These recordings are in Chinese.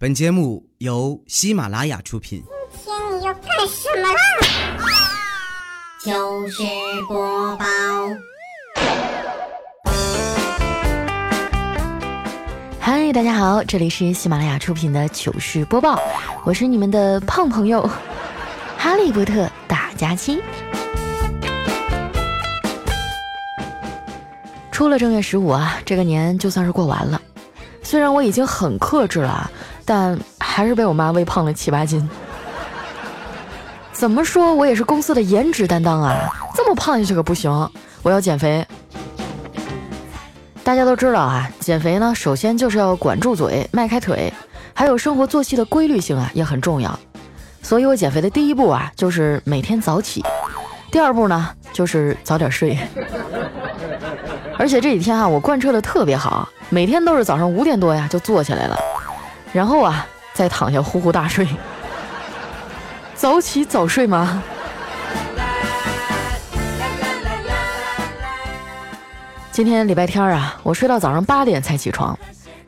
本节目由喜马拉雅出品。今天你要干什么啦？糗事播报，嗨，大家好，这里是喜马拉雅出品的糗事播报，我是你们的胖朋友 哈利波特大假期。出了正月十五啊，这个年就算是过完了。虽然我已经很克制了，但还是被我妈喂胖了七八斤。怎么说我也是公司的颜值担当啊，这么胖下去可不行，我要减肥。大家都知道啊，减肥呢，首先就是要管住嘴，迈开腿，还有生活作息的规律性啊，也很重要。所以我减肥的第一步啊，就是每天早起；第二步呢，就是早点睡。而且这几天啊，我贯彻的特别好，每天都是早上五点多呀就坐起来了，然后啊再躺下呼呼大睡。早起早睡吗？今天礼拜天啊，我睡到早上八点才起床，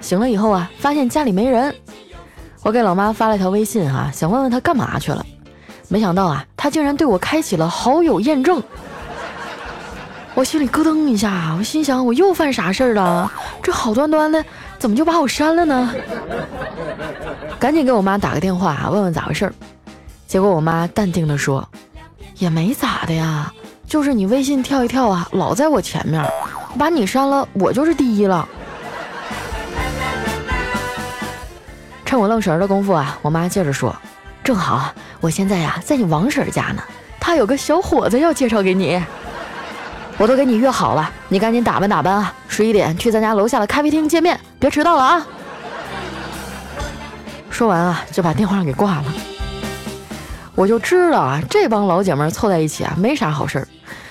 醒了以后啊，发现家里没人，我给老妈发了条微信啊，想问问她干嘛去了，没想到啊，她竟然对我开启了好友验证。我心里咯噔一下，我心想我又犯啥事儿了？这好端端的怎么就把我删了呢？赶紧给我妈打个电话问问咋回事儿。结果我妈淡定的说：“也没咋的呀，就是你微信跳一跳啊，老在我前面，把你删了，我就是第一了。”趁我愣神的功夫啊，我妈接着说：“正好我现在呀在你王婶家呢，她有个小伙子要介绍给你。”我都给你约好了，你赶紧打扮打扮啊！十一点去咱家楼下的咖啡厅见面，别迟到了啊！说完啊，就把电话给挂了。我就知道啊，这帮老姐们凑在一起啊，没啥好事儿。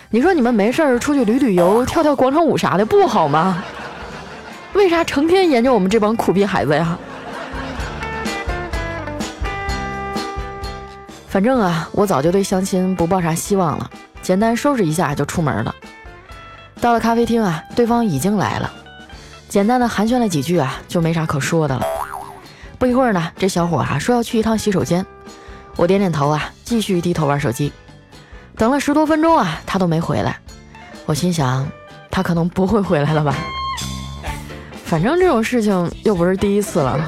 你说你们没事儿出去旅旅游、跳跳广场舞啥的不好吗？为啥成天研究我们这帮苦逼孩子呀？反正啊，我早就对相亲不抱啥希望了，简单收拾一下就出门了。到了咖啡厅啊，对方已经来了，简单的寒暄了几句啊，就没啥可说的了。不一会儿呢，这小伙啊说要去一趟洗手间，我点点头啊，继续低头玩手机。等了十多分钟啊，他都没回来，我心想他可能不会回来了吧。反正这种事情又不是第一次了。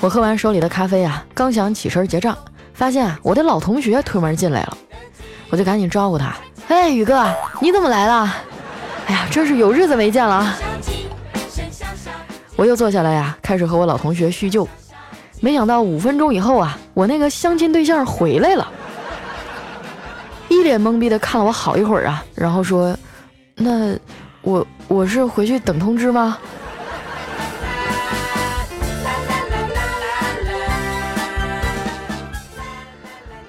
我喝完手里的咖啡啊，刚想起身结账，发现我的老同学推门进来了，我就赶紧招呼他。哎，宇哥，你怎么来了？哎呀，真是有日子没见了啊。我又坐下来呀，开始和我老同学叙旧。没想到五分钟以后啊，我那个相亲对象回来了，一脸懵逼的看了我好一会儿啊，然后说：“那我我是回去等通知吗？”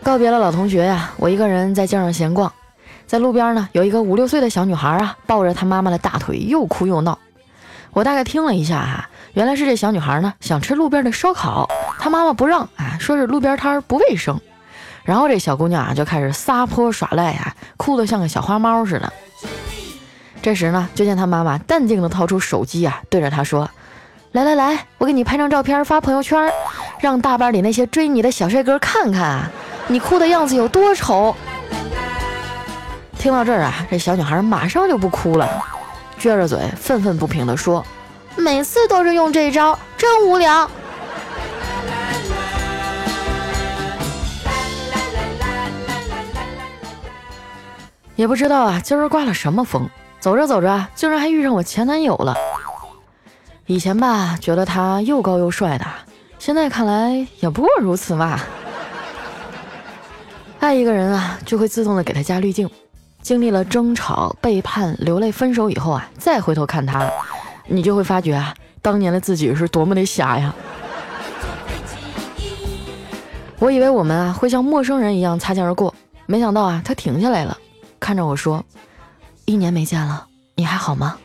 告别了老同学呀，我一个人在街上闲逛。在路边呢，有一个五六岁的小女孩啊，抱着她妈妈的大腿，又哭又闹。我大概听了一下哈，原来是这小女孩呢想吃路边的烧烤，她妈妈不让啊，说是路边摊不卫生。然后这小姑娘啊就开始撒泼耍赖啊，哭得像个小花猫似的。这时呢，就见她妈妈淡定地掏出手机啊，对着她说：“来来来，我给你拍张照片发朋友圈，让大班里那些追你的小帅哥看看啊，你哭的样子有多丑。”听到这儿啊，这小女孩马上就不哭了，撅着嘴愤愤不平地说：“每次都是用这招，真无聊。”也不知道啊，今儿刮了什么风，走着走着，竟然还遇上我前男友了。以前吧，觉得他又高又帅的，现在看来也不过如此嘛。爱一个人啊，就会自动的给他加滤镜。经历了争吵、背叛、流泪、分手以后啊，再回头看他，你就会发觉啊，当年的自己是多么的瞎呀！我以为我们啊会像陌生人一样擦肩而过，没想到啊，他停下来了，看着我说：“一年没见了，你还好吗？”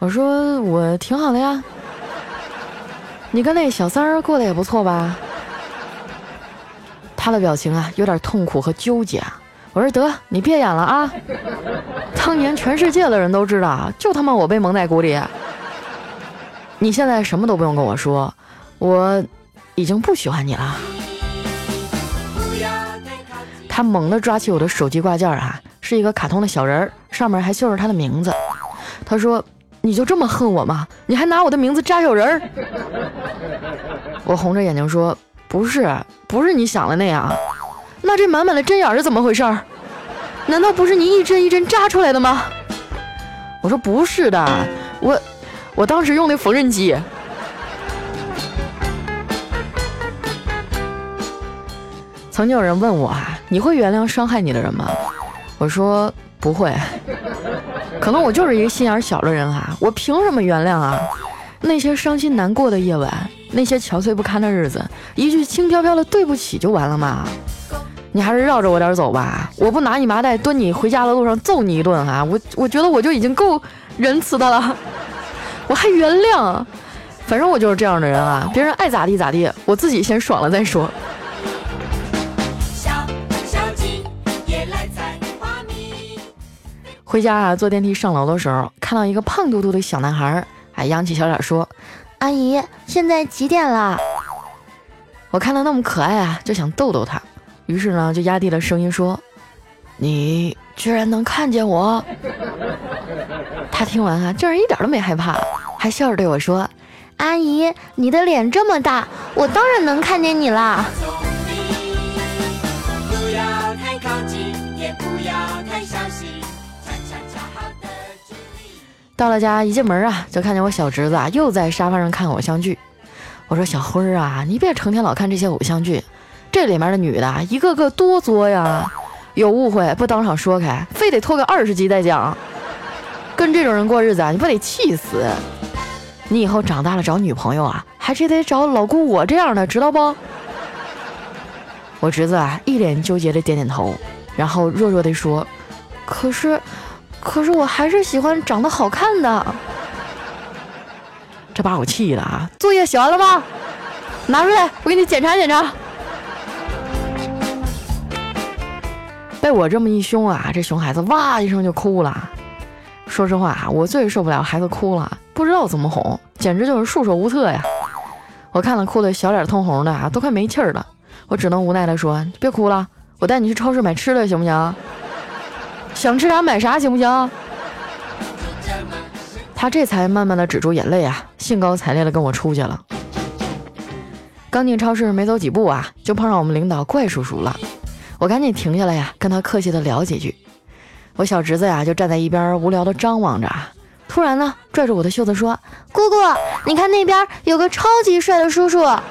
我说：“我挺好的呀。”你跟那小三儿过得也不错吧？他的表情啊，有点痛苦和纠结啊。我说得，你别演了啊！当年全世界的人都知道，就他妈我被蒙在鼓里。你现在什么都不用跟我说，我已经不喜欢你了。他猛地抓起我的手机挂件啊，是一个卡通的小人儿，上面还绣着他的名字。他说：“你就这么恨我吗？你还拿我的名字扎小人儿？” 我红着眼睛说：“不是，不是你想的那样。那这满满的针眼是怎么回事？难道不是你一针一针扎出来的吗？”我说：“不是的，我我当时用的缝纫机。”曾经有人问我啊，你会原谅伤害你的人吗？我说不会，可能我就是一个心眼小的人啊，我凭什么原谅啊？那些伤心难过的夜晚，那些憔悴不堪的日子，一句轻飘飘的对不起就完了吗？你还是绕着我点走吧，我不拿你麻袋蹲你回家的路上揍你一顿啊！我我觉得我就已经够仁慈的了，我还原谅，反正我就是这样的人啊，别人爱咋地咋地，我自己先爽了再说。回家啊，坐电梯上楼的时候，看到一个胖嘟嘟的小男孩，还扬起小脸说：“阿姨，现在几点了？”我看他那么可爱啊，就想逗逗他，于是呢，就压低了声音说：“你居然能看见我？” 他听完啊，竟然一点都没害怕，还笑着对我说：“阿姨，你的脸这么大，我当然能看见你啦。”到了家，一进门啊，就看见我小侄子啊，又在沙发上看偶像剧。我说：“小辉儿啊，你别成天老看这些偶像剧，这里面的女的一个个多作呀，有误会不当场说开，非得拖个二十集再讲。跟这种人过日子啊，你不得气死？你以后长大了找女朋友啊，还是得找老姑我这样的，知道不？”我侄子啊，一脸纠结的点点头，然后弱弱的说：“可是。”可是我还是喜欢长得好看的，这把我气的啊！作业写完了吗？拿出来，我给你检查检查。被我这么一凶啊，这熊孩子哇一声就哭了。说实话啊，我最受不了孩子哭了，不知道怎么哄，简直就是束手无策呀。我看他哭的小脸通红的啊，都快没气儿了。我只能无奈的说：“别哭了，我带你去超市买吃的，行不行？”想吃啥买啥，行不行？他这才慢慢的止住眼泪啊，兴高采烈的跟我出去了。刚进超市没走几步啊，就碰上我们领导怪叔叔了。我赶紧停下来呀，跟他客气的聊几句。我小侄子呀就站在一边无聊的张望着啊，突然呢拽着我的袖子说：“姑姑，你看那边有个超级帅的叔叔。”啊，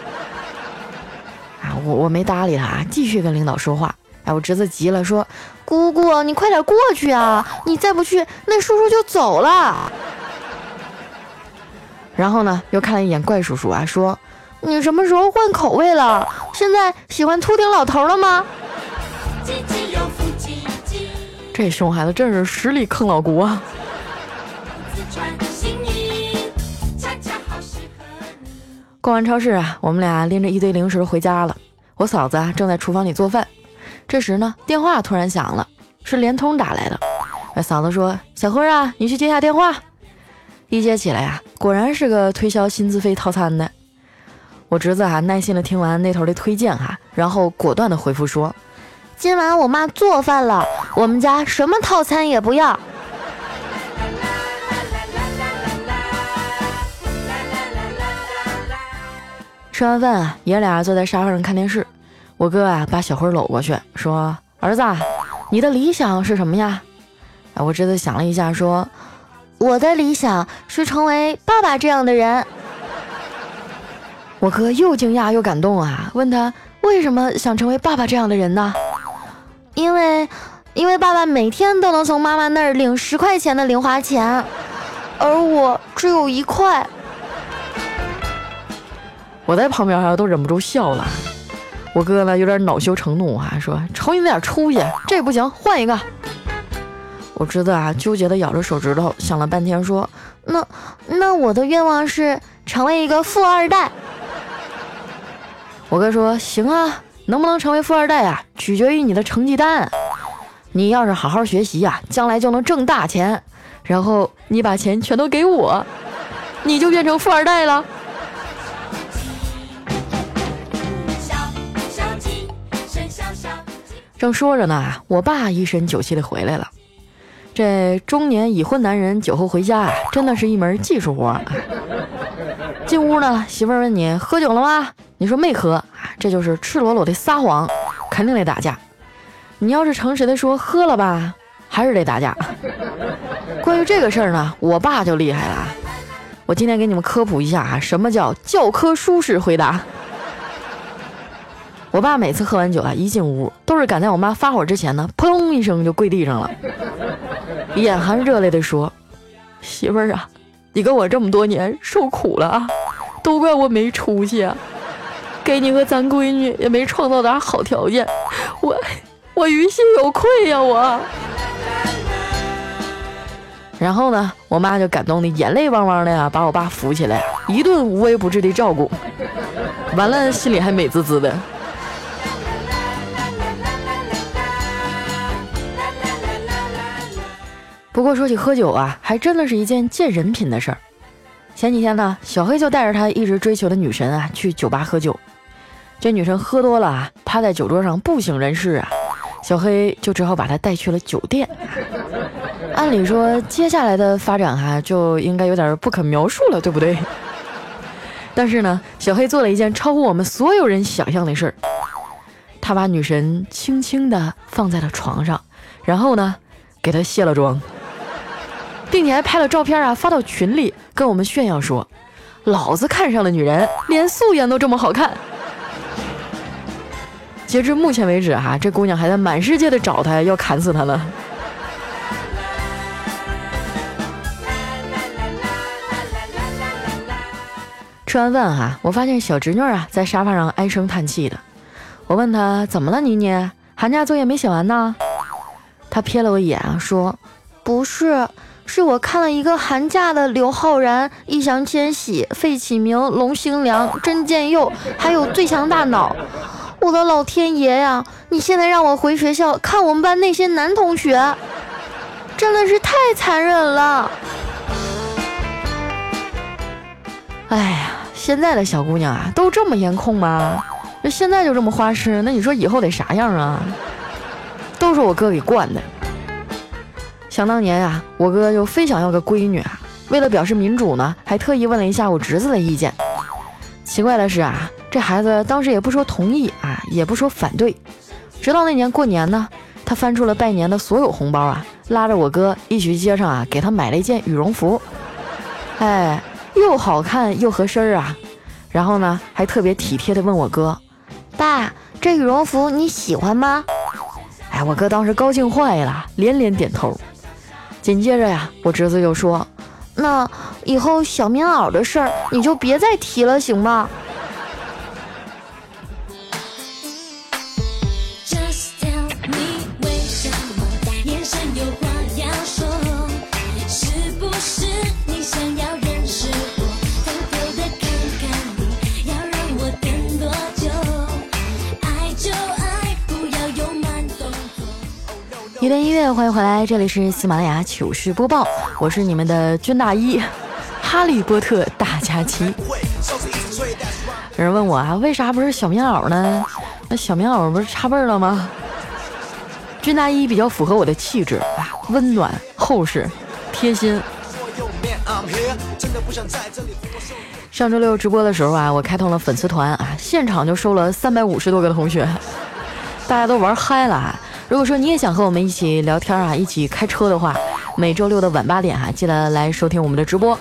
我我没搭理他，继续跟领导说话。哎，我侄子急了，说：“姑姑，你快点过去啊！你再不去，那叔叔就走了。”然后呢，又看了一眼怪叔叔啊，说：“你什么时候换口味了？现在喜欢秃顶老头了吗？”这熊孩子真是实力坑老姑啊！逛完超市啊，我们俩拎着一堆零食回家了。我嫂子啊，正在厨房里做饭。这时呢，电话突然响了，是联通打来的。嫂子说：“小辉啊，你去接下电话。”一接起来呀，果然是个推销薪资费套餐的。我侄子啊，耐心的听完那头的推荐哈，然后果断的回复说：“今晚我妈做饭了，我们家什么套餐也不要。”吃完饭啊，爷俩坐在沙发上看电视。我哥啊，把小辉搂过去，说：“儿子，你的理想是什么呀？”啊，我侄子想了一下，说：“我的理想是成为爸爸这样的人。”我哥又惊讶又感动啊，问他为什么想成为爸爸这样的人呢？因为，因为爸爸每天都能从妈妈那儿领十块钱的零花钱，而我只有一块。我在旁边哈都忍不住笑了。我哥呢有点恼羞成怒啊，说：“瞅你那点出息，这不行，换一个。”我侄子啊纠结的咬着手指头，想了半天说：“那那我的愿望是成为一个富二代。”我哥说：“行啊，能不能成为富二代啊，取决于你的成绩单。你要是好好学习呀，将来就能挣大钱，然后你把钱全都给我，你就变成富二代了。正说着呢，我爸一身酒气的回来了。这中年已婚男人酒后回家啊，真的是一门技术活。进屋呢，媳妇儿问你喝酒了吗？你说没喝，这就是赤裸裸的撒谎，肯定得打架。你要是诚实的说喝了吧，还是得打架。关于这个事儿呢，我爸就厉害了。我今天给你们科普一下啊，什么叫教科书式回答。我爸每次喝完酒啊，一进屋都是赶在我妈发火之前呢，砰一声就跪地上了，眼含热泪地说：“媳妇儿啊，你跟我这么多年受苦了啊，都怪我没出息啊，给你和咱闺女也没创造点好条件，我我于心有愧呀我。”然后呢，我妈就感动的眼泪汪汪的呀，把我爸扶起来，一顿无微不至的照顾，完了心里还美滋滋的。不过说起喝酒啊，还真的是一件见人品的事儿。前几天呢，小黑就带着他一直追求的女神啊去酒吧喝酒。这女神喝多了啊，趴在酒桌上不省人事啊，小黑就只好把她带去了酒店。按理说，接下来的发展哈就应该有点不可描述了，对不对？但是呢，小黑做了一件超乎我们所有人想象的事儿，他把女神轻轻地放在了床上，然后呢，给她卸了妆。并且还拍了照片啊，发到群里跟我们炫耀说：“老子看上了女人，连素颜都这么好看。”截至目前为止哈，这姑娘还在满世界的找他，要砍死他呢。吃完饭哈，我发现小侄女啊在沙发上唉声叹气的。我问她怎么了，妮妮？寒假作业没写完呢？她瞥了我一眼啊，说：“不是。”是我看了一个寒假的刘昊然、易烊千玺、费启鸣、龙星良、甄建佑，还有最强大脑。我的老天爷呀！你现在让我回学校看我们班那些男同学，真的是太残忍了。哎呀，现在的小姑娘啊，都这么颜控吗？这现在就这么花痴，那你说以后得啥样啊？都是我哥给惯的。想当年呀，我哥就非想要个闺女啊。为了表示民主呢，还特意问了一下我侄子的意见。奇怪的是啊，这孩子当时也不说同意，也不说反对。直到那年过年呢，他翻出了拜年的所有红包啊，拉着我哥一起去街上啊，给他买了一件羽绒服。哎，又好看又合身啊。然后呢，还特别体贴的问我哥：“爸，这羽绒服你喜欢吗？”哎，我哥当时高兴坏了，连连点头。紧接着呀，我侄子就说：“那以后小棉袄的事儿你就别再提了，行吗？”一段音乐，欢迎回来，这里是喜马拉雅糗事播报，我是你们的军大衣，哈利波特大假期。有人问我啊，为啥不是小棉袄呢？那小棉袄不是差辈了吗？军大衣比较符合我的气质啊，温暖、厚实、贴心。上周六直播的时候啊，我开通了粉丝团啊，现场就收了三百五十多个同学，大家都玩嗨了啊。如果说你也想和我们一起聊天啊，一起开车的话，每周六的晚八点哈，记得来收听我们的直播。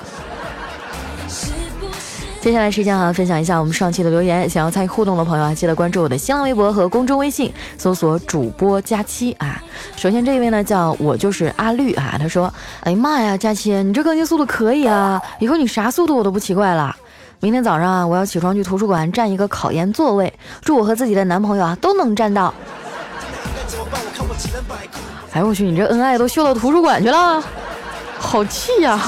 接下来时间啊，分享一下我们上期的留言。想要参与互动的朋友啊，记得关注我的新浪微博和公众微信，搜索主播佳期啊。首先这一位呢，叫我就是阿绿啊，他说：“哎呀妈呀，佳期，你这更新速度可以啊，以后你啥速度我都不奇怪了。明天早上啊，我要起床去图书馆占一个考研座位，祝我和自己的男朋友啊都能占到。”哎我去，你这恩爱都秀到图书馆去了，好气呀！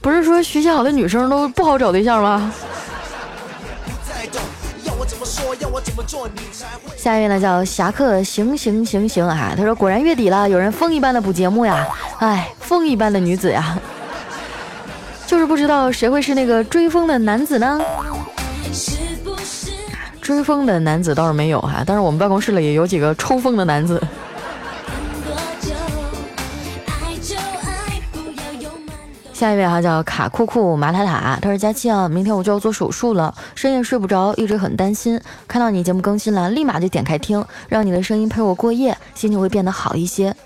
不是说学习好的女生都不好找对象吗？下一位呢叫侠客行行行行啊，他说果然月底了，有人风一般的补节目呀，哎，风一般的女子呀。就是不知道谁会是那个追风的男子呢？追风的男子倒是没有哈，但是我们办公室里也有几个抽风的男子。下一位哈叫卡酷酷马塔塔，他说佳期啊，明天我就要做手术了，深夜睡不着，一直很担心。看到你节目更新了，立马就点开听，让你的声音陪我过夜，心情会变得好一些。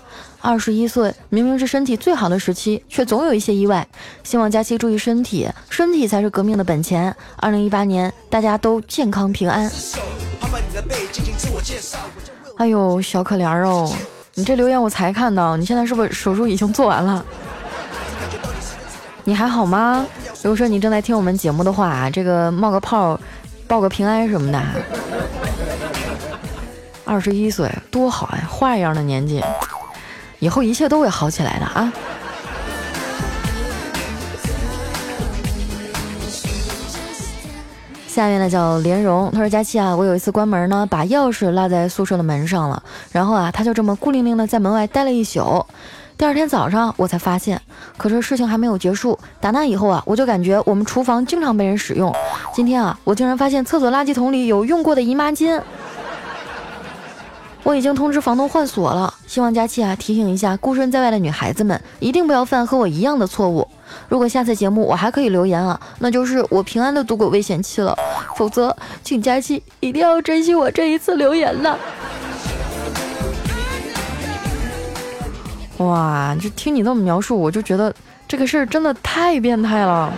二十一岁，明明是身体最好的时期，却总有一些意外。希望佳期注意身体，身体才是革命的本钱。二零一八年，大家都健康平安。哎呦，小可怜哦，你这留言我才看到，你现在是不是手术已经做完了？你还好吗？如果说你正在听我们节目的话，这个冒个泡，报个平安什么的。二十一岁多好呀，花一样的年纪，以后一切都会好起来的啊。下面呢叫莲蓉，他说佳期啊，我有一次关门呢，把钥匙落在宿舍的门上了，然后啊，他就这么孤零零的在门外待了一宿。第二天早上我才发现，可是事情还没有结束。打那以后啊，我就感觉我们厨房经常被人使用。今天啊，我竟然发现厕所垃圾桶里有用过的姨妈巾。我已经通知房东换锁了，希望佳期啊提醒一下孤身在外的女孩子们，一定不要犯和我一样的错误。如果下次节目我还可以留言啊，那就是我平安的度过危险期了。否则，请佳期一定要珍惜我这一次留言了。哇，就听你这么描述，我就觉得这个事儿真的太变态了。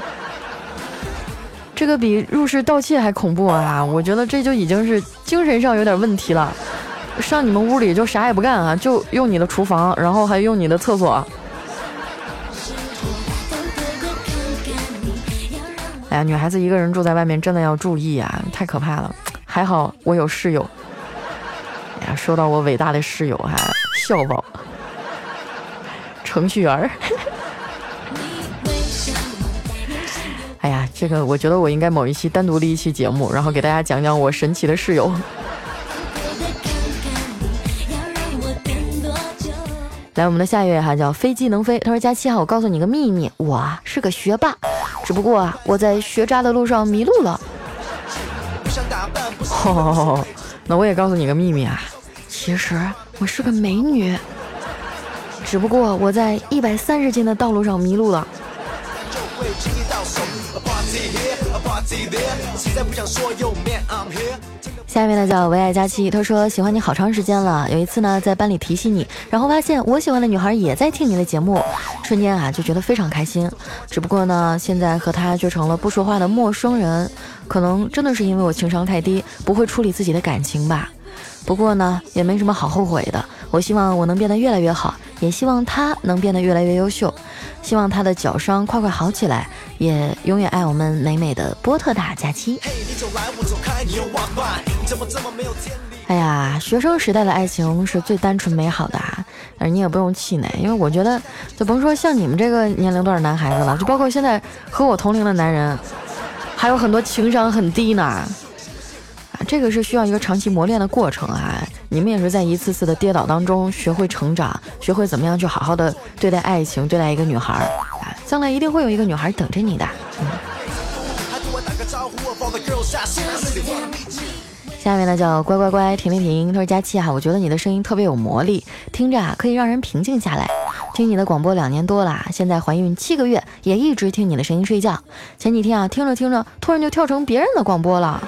这个比入室盗窃还恐怖啊！我觉得这就已经是精神上有点问题了。上你们屋里就啥也不干啊，就用你的厨房，然后还用你的厕所。哎呀，女孩子一个人住在外面真的要注意啊，太可怕了。还好我有室友。哎呀，说到我伟大的室友，还笑宝。程序员哎呀，这个我觉得我应该某一期单独立一期节目，然后给大家讲讲我神奇的室友。来，我们的下一位哈叫飞机能飞，他说佳期哈，我告诉你个秘密，我啊是个学霸，只不过啊我在学渣的路上迷路了。哦，那我也告诉你个秘密啊，其实我是个美女。只不过我在一百三十斤的道路上迷路了。下面呢叫唯爱佳期，他说喜欢你好长时间了。有一次呢在班里提起你，然后发现我喜欢的女孩也在听你的节目，瞬间啊就觉得非常开心。只不过呢现在和她就成了不说话的陌生人，可能真的是因为我情商太低，不会处理自己的感情吧。不过呢也没什么好后悔的。我希望我能变得越来越好。也希望他能变得越来越优秀，希望他的脚伤快快好起来，也永远爱我们美美的波特大假期。哎呀，学生时代的爱情是最单纯美好的，但是你也不用气馁，因为我觉得，就甭说像你们这个年龄段的男孩子了，就包括现在和我同龄的男人，还有很多情商很低呢。这个是需要一个长期磨练的过程啊！你们也是在一次次的跌倒当中学会成长，学会怎么样去好好的对待爱情，对待一个女孩儿啊！将来一定会有一个女孩等着你的。下面呢叫乖乖乖停停停，他说佳期啊，我觉得你的声音特别有魔力，听着啊可以让人平静下来。听你的广播两年多了，现在怀孕七个月，也一直听你的声音睡觉。前几天啊听着听着，突然就跳成别人的广播了。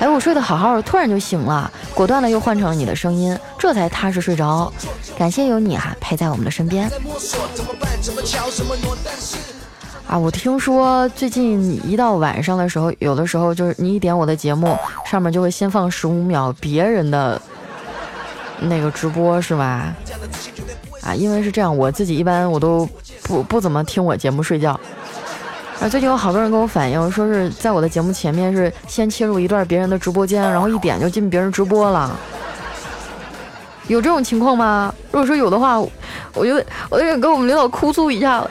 哎，我睡得好好的，突然就醒了，果断的又换成了你的声音，这才踏实睡着。感谢有你啊，陪在我们的身边。啊，我听说最近一到晚上的时候，有的时候就是你一点我的节目，上面就会先放十五秒别人的那个直播，是吧？啊，因为是这样，我自己一般我都不不怎么听我节目睡觉。啊，最近有好多人跟我反映，说是在我的节目前面是先切入一段别人的直播间，然后一点就进别人直播了。有这种情况吗？如果说有的话，我就我就想跟我们领导哭诉一下。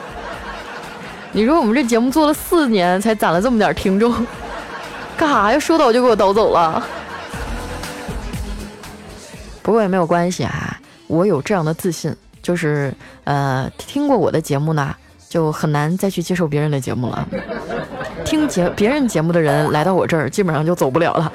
你说我们这节目做了四年，才攒了这么点听众，干啥呀？说倒就给我倒走了。不过也没有关系啊，我有这样的自信，就是呃，听过我的节目呢。就很难再去接受别人的节目了。听节别人节目的人来到我这儿，基本上就走不了了。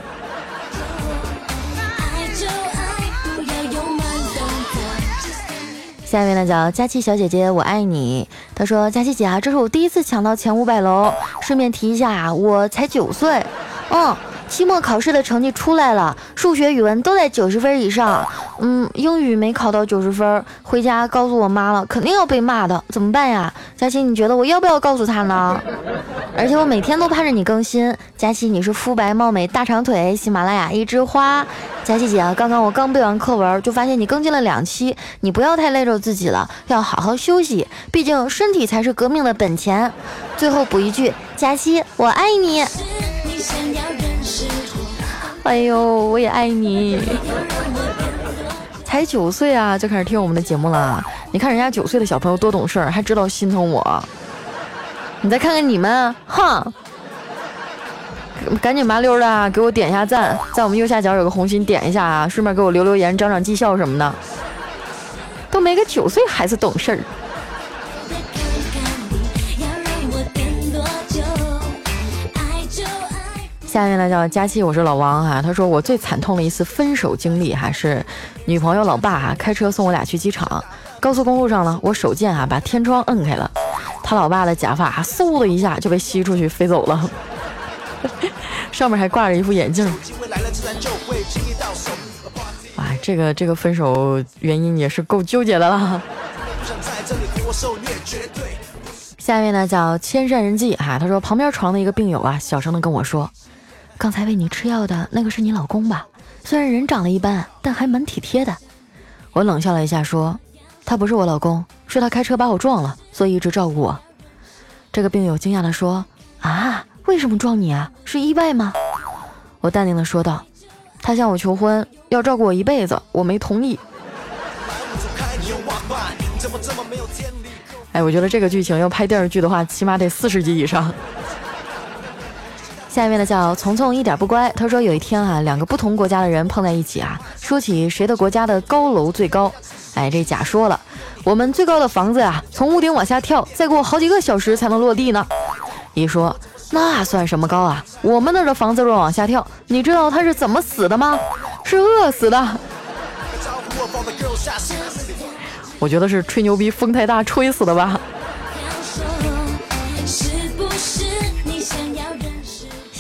下一位呢叫佳琪小姐姐，我爱你。她说：“佳琪姐啊，这是我第一次抢到前五百楼。顺便提一下，我才九岁。嗯，期末考试的成绩出来了，数学、语文都在九十分以上。嗯，英语没考到九十分，回家告诉我妈了，肯定要被骂的。怎么办呀？佳琪，你觉得我要不要告诉她呢？而且我每天都盼着你更新。佳琪，你是肤白貌美、大长腿，喜马拉雅一枝花。佳琪姐，刚刚我刚背完课文，就发现你更新了两期。你不要太累着自己了，要好好休息，毕竟身体才是革命的本钱。最后补一句，佳琪，我爱你。哎呦，我也爱你。才九岁啊，就开始听我们的节目了。你看人家九岁的小朋友多懂事儿，还知道心疼我。你再看看你们，哼！赶紧麻溜的给我点一下赞，在我们右下角有个红心，点一下啊，顺便给我留留言，涨涨绩效什么的。都没个九岁孩子懂事儿。下面呢叫佳期，我是老王哈。他说我最惨痛的一次分手经历哈是女朋友老爸哈开车送我俩去机场，高速公路上呢我手贱啊把天窗摁开了，他老爸的假发嗖的一下就被吸出去飞走了，上面还挂着一副眼镜。哇，这个这个分手原因也是够纠结的了。下面呢叫千善人迹哈，他说旁边床的一个病友啊小声的跟我说。刚才喂你吃药的那个是你老公吧？虽然人长得一般，但还蛮体贴的。我冷笑了一下，说：“他不是我老公，是他开车把我撞了，所以一直照顾我。”这个病友惊讶地说：“啊，为什么撞你啊？是意外吗？”我淡定地说道：“他向我求婚，要照顾我一辈子，我没同意。”哎，我觉得这个剧情要拍电视剧的话，起码得四十集以上。下面呢叫聪聪一点不乖。他说有一天啊，两个不同国家的人碰在一起啊，说起谁的国家的高楼最高。哎，这甲说了，我们最高的房子呀，从屋顶往下跳，再过好几个小时才能落地呢。乙说，那算什么高啊？我们那儿的房子若往下跳，你知道他是怎么死的吗？是饿死的。我觉得是吹牛逼风太大吹死的吧。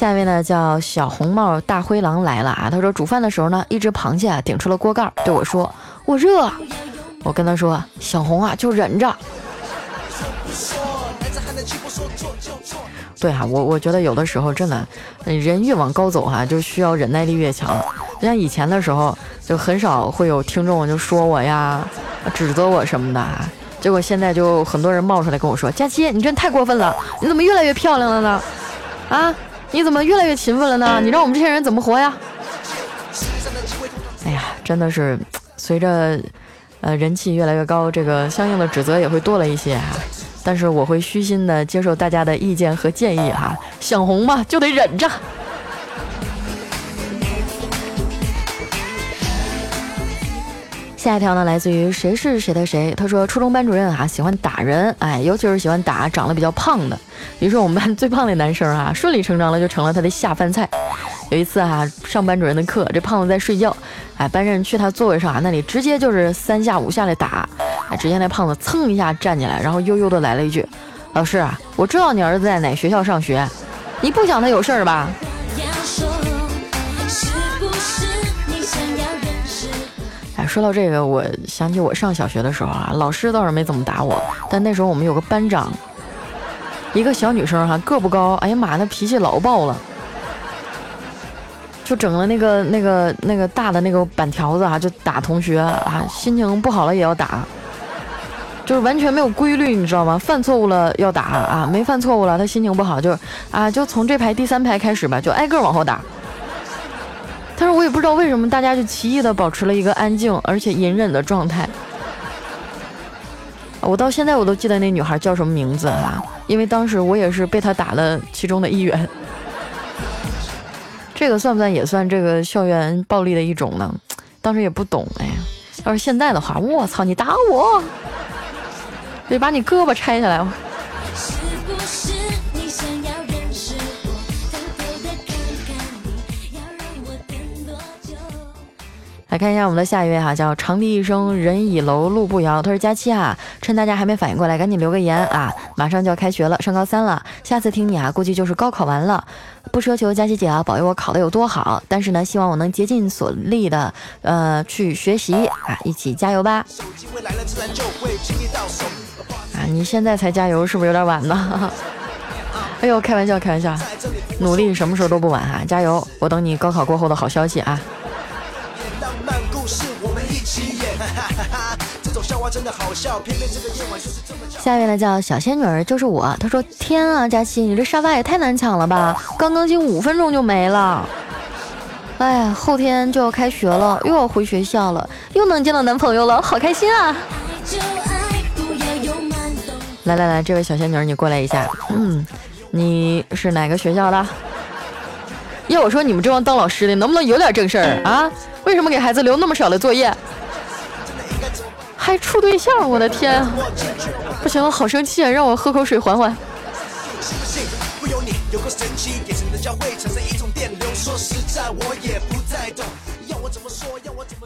下面呢叫小红帽大灰狼来了啊！他说煮饭的时候呢，一只螃蟹啊顶出了锅盖，对我说：“我热。”我跟他说：“小红啊，就忍着。”对哈，我我觉得有的时候真的，人越往高走哈，就需要忍耐力越强。就像以前的时候，就很少会有听众就说我呀，指责我什么的啊。结果现在就很多人冒出来跟我说：“佳期，你真太过分了，你怎么越来越漂亮了呢？”啊！你怎么越来越勤奋了呢？你让我们这些人怎么活呀？哎呀，真的是随着呃人气越来越高，这个相应的指责也会多了一些哈。但是我会虚心的接受大家的意见和建议哈。想红嘛，就得忍着。下一条呢，来自于谁是谁的谁？他说初中班主任啊喜欢打人，哎，尤其是喜欢打长得比较胖的。于是我们班最胖的男生啊，顺理成章的就成了他的下饭菜。有一次啊，上班主任的课，这胖子在睡觉，哎，班主任去他座位上啊，那里直接就是三下五下的打，哎，只见那胖子蹭一下站起来，然后悠悠的来了一句：“老师啊，我知道你儿子在哪学校上学，你不想他有事儿吧？”说到这个，我想起我上小学的时候啊，老师倒是没怎么打我，但那时候我们有个班长，一个小女生哈，个不高，哎呀妈，那脾气老爆了，就整了那个那个那个大的那个板条子啊，就打同学啊，心情不好了也要打，就是完全没有规律，你知道吗？犯错误了要打啊，没犯错误了他心情不好就啊，就从这排第三排开始吧，就挨个往后打。但是我也不知道为什么大家就奇异的保持了一个安静而且隐忍的状态。我到现在我都记得那女孩叫什么名字啊，因为当时我也是被她打了其中的一员。这个算不算也算这个校园暴力的一种呢？当时也不懂，哎呀，要是现在的话，我操，你打我，得把你胳膊拆下来。来看一下我们的下一位哈，叫长笛一声人倚楼路不遥。他说佳期啊，趁大家还没反应过来，赶紧留个言啊！马上就要开学了，上高三了，下次听你啊，估计就是高考完了。不奢求佳期姐啊保佑我考得有多好，但是呢，希望我能竭尽所力的呃去学习啊，一起加油吧！啊，你现在才加油是不是有点晚呢？哎呦，开玩笑，开玩笑，努力什么时候都不晚哈，加油！我等你高考过后的好消息啊！下一位呢叫小仙女儿，就是我。她说：“天啊，佳琪，你这沙发也太难抢了吧！刚更新五分钟就没了。哎呀，后天就要开学了，又要回学校了，又能见到男朋友了，好开心啊！”来来来，这位小仙女，你过来一下。嗯，你是哪个学校的？要我说，你们这帮当老师的，能不能有点正事儿啊？为什么给孩子留那么少的作业？还处对象，我的天！不行我，好生气啊！让我喝口水缓缓。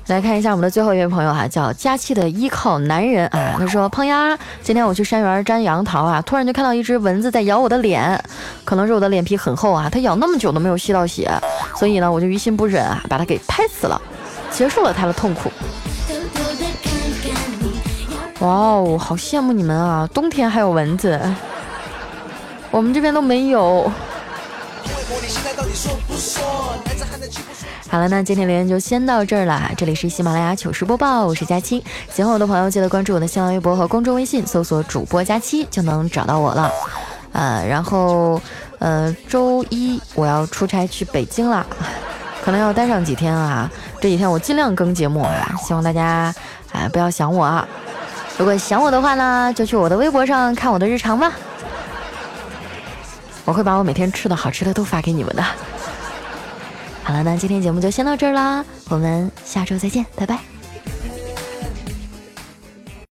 来看一下我们的最后一位朋友哈，叫佳期的依靠男人啊。他说：“胖丫，今天我去山园摘杨桃啊，突然就看到一只蚊子在咬我的脸，可能是我的脸皮很厚啊，它咬那么久都没有吸到血，所以呢，我就于心不忍啊，把它给拍死了，结束了它的痛苦。”哇哦，好羡慕你们啊！冬天还有蚊子，我们这边都没有。好了，那今天留言就先到这儿了。这里是喜马拉雅糗事播报，我是佳期。喜欢我的朋友记得关注我的新浪微博和公众微信，搜索主播佳期就能找到我了。呃，然后呃，周一我要出差去北京了，可能要待上几天啊。这几天我尽量更节目啊，希望大家哎不要想我啊。如果想我的话呢，就去我的微博上看我的日常吧。我会把我每天吃的好吃的都发给你们的。好了，那今天节目就先到这儿啦，我们下周再见，拜拜。